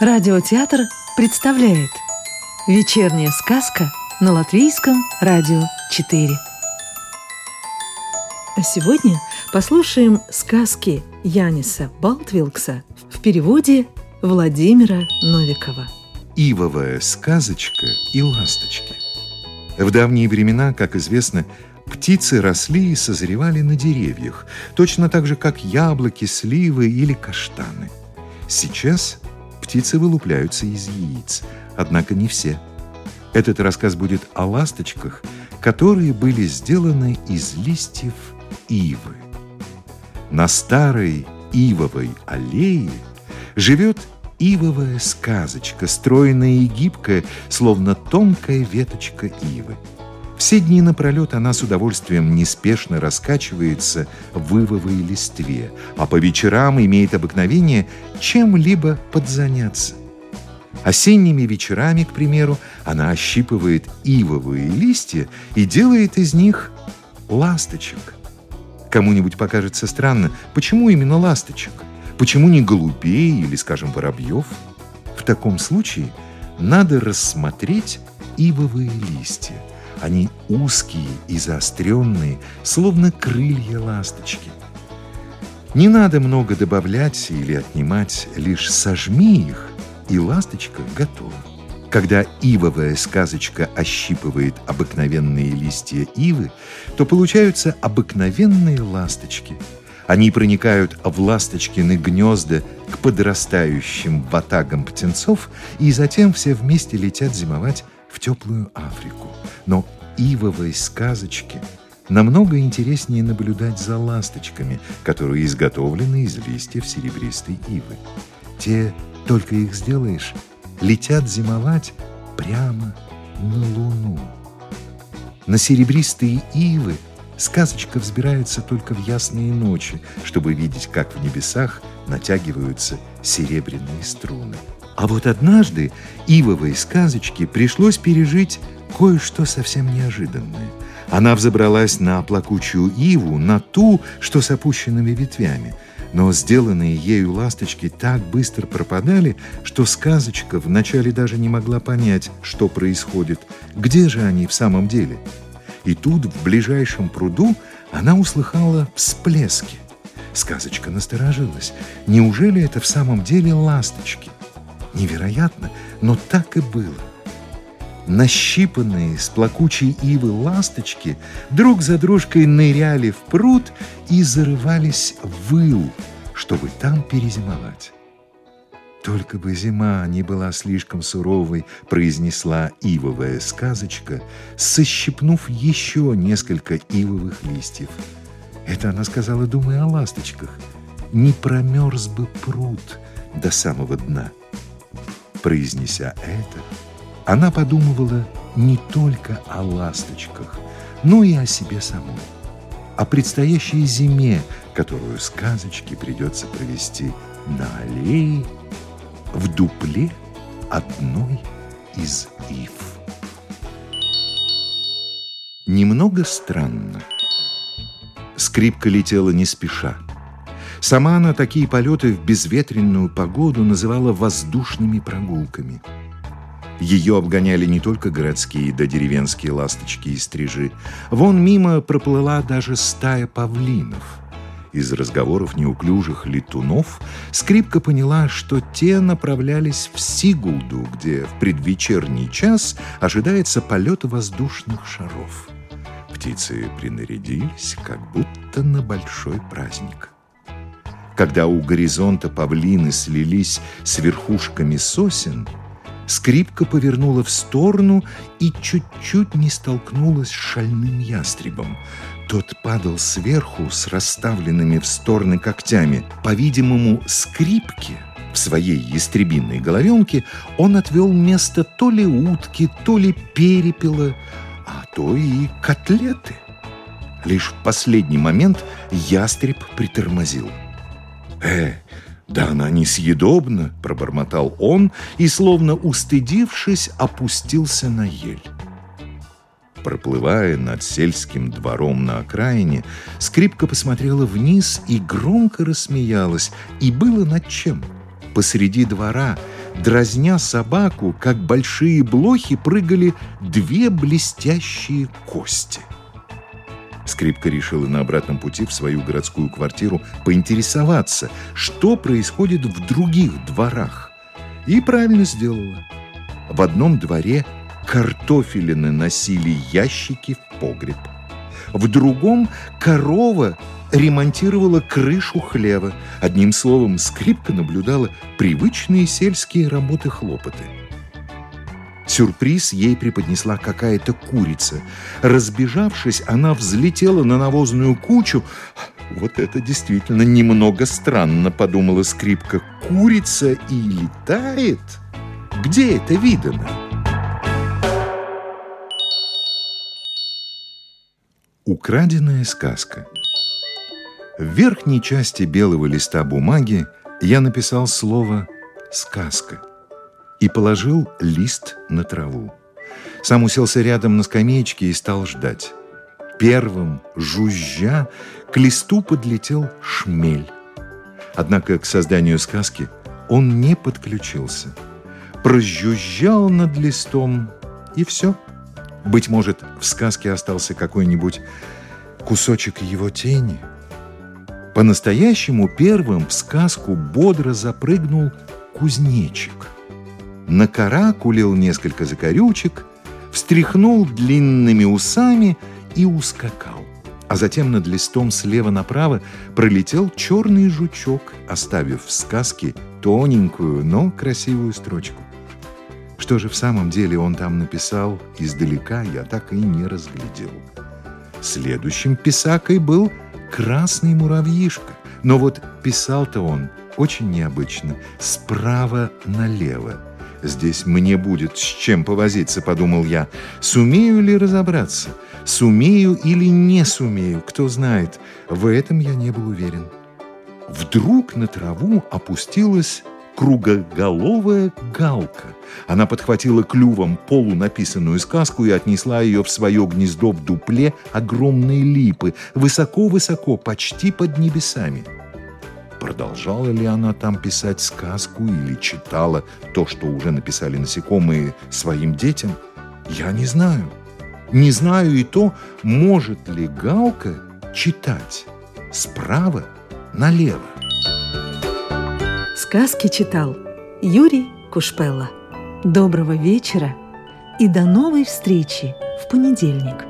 Радиотеатр представляет Вечерняя сказка на Латвийском радио 4 А сегодня послушаем сказки Яниса Балтвилкса в переводе Владимира Новикова. Ивовая сказочка и ласточки В давние времена, как известно, птицы росли и созревали на деревьях, точно так же, как яблоки, сливы или каштаны. Сейчас птицы вылупляются из яиц, однако не все. Этот рассказ будет о ласточках, которые были сделаны из листьев ивы. На старой ивовой аллее живет ивовая сказочка, стройная и гибкая, словно тонкая веточка ивы. Все дни напролет она с удовольствием неспешно раскачивается в ивовой листве, а по вечерам имеет обыкновение чем-либо подзаняться. Осенними вечерами, к примеру, она ощипывает ивовые листья и делает из них ласточек. Кому-нибудь покажется странно, почему именно ласточек? Почему не голубей или, скажем, воробьев? В таком случае надо рассмотреть ивовые листья – они узкие и заостренные, словно крылья ласточки. Не надо много добавлять или отнимать, лишь сожми их, и ласточка готова. Когда ивовая сказочка ощипывает обыкновенные листья ивы, то получаются обыкновенные ласточки. Они проникают в ласточкины гнезда к подрастающим ватагам птенцов и затем все вместе летят зимовать в теплую Африку. Но ивовой сказочке намного интереснее наблюдать за ласточками, которые изготовлены из листьев серебристой ивы. Те, только их сделаешь, летят зимовать прямо на луну. На серебристые ивы сказочка взбирается только в ясные ночи, чтобы видеть, как в небесах натягиваются серебряные струны. А вот однажды ивовой сказочке пришлось пережить кое-что совсем неожиданное. Она взобралась на плакучую иву, на ту, что с опущенными ветвями. Но сделанные ею ласточки так быстро пропадали, что сказочка вначале даже не могла понять, что происходит, где же они в самом деле. И тут, в ближайшем пруду, она услыхала всплески. Сказочка насторожилась. Неужели это в самом деле ласточки? Невероятно, но так и было. Нащипанные с плакучей ивы ласточки друг за дружкой ныряли в пруд и зарывались в ил, чтобы там перезимовать. «Только бы зима не была слишком суровой», — произнесла ивовая сказочка, сощипнув еще несколько ивовых листьев. Это она сказала, думая о ласточках. «Не промерз бы пруд до самого дна». Произнеся это, она подумывала не только о ласточках, но и о себе самой, о предстоящей зиме, которую сказочке придется провести на аллее в дупле одной из ив. Немного странно. Скрипка летела не спеша. Сама она такие полеты в безветренную погоду называла воздушными прогулками. Ее обгоняли не только городские да деревенские ласточки и стрижи. Вон мимо проплыла даже стая павлинов. Из разговоров неуклюжих летунов скрипка поняла, что те направлялись в Сигулду, где в предвечерний час ожидается полет воздушных шаров. Птицы принарядились, как будто на большой праздник. Когда у горизонта павлины слились с верхушками сосен, скрипка повернула в сторону и чуть-чуть не столкнулась с шальным ястребом. Тот падал сверху с расставленными в стороны когтями. По-видимому, скрипке в своей ястребиной головенке он отвел место то ли утки, то ли перепела, а то и котлеты. Лишь в последний момент ястреб притормозил. «Э, да она несъедобна!» – пробормотал он и, словно устыдившись, опустился на ель. Проплывая над сельским двором на окраине, скрипка посмотрела вниз и громко рассмеялась. И было над чем. Посреди двора, дразня собаку, как большие блохи прыгали две блестящие кости. Скрипка решила на обратном пути в свою городскую квартиру поинтересоваться, что происходит в других дворах. И правильно сделала. В одном дворе картофелины носили ящики в погреб. В другом корова ремонтировала крышу хлева. Одним словом, скрипка наблюдала привычные сельские работы-хлопоты. Сюрприз ей преподнесла какая-то курица. Разбежавшись, она взлетела на навозную кучу. Вот это действительно немного странно, подумала скрипка. Курица и летает? Где это видано? Украденная сказка. В верхней части белого листа бумаги я написал слово «сказка» и положил лист на траву. Сам уселся рядом на скамеечке и стал ждать. Первым, жужжа, к листу подлетел шмель. Однако к созданию сказки он не подключился. Прожужжал над листом, и все. Быть может, в сказке остался какой-нибудь кусочек его тени. По-настоящему первым в сказку бодро запрыгнул кузнечик – накаракулил несколько закорючек, встряхнул длинными усами и ускакал. А затем над листом слева направо пролетел черный жучок, оставив в сказке тоненькую, но красивую строчку. Что же в самом деле он там написал, издалека я так и не разглядел. Следующим писакой был красный муравьишка. Но вот писал-то он очень необычно, справа налево. Здесь мне будет с чем повозиться, подумал я. Сумею ли разобраться? Сумею или не сумею, кто знает. В этом я не был уверен. Вдруг на траву опустилась кругоголовая галка. Она подхватила клювом полунаписанную сказку и отнесла ее в свое гнездо в дупле огромной липы, высоко-высоко, почти под небесами. Продолжала ли она там писать сказку или читала то, что уже написали насекомые своим детям, я не знаю. Не знаю и то, может ли Галка читать справа налево. Сказки читал Юрий Кушпелла. Доброго вечера и до новой встречи в понедельник.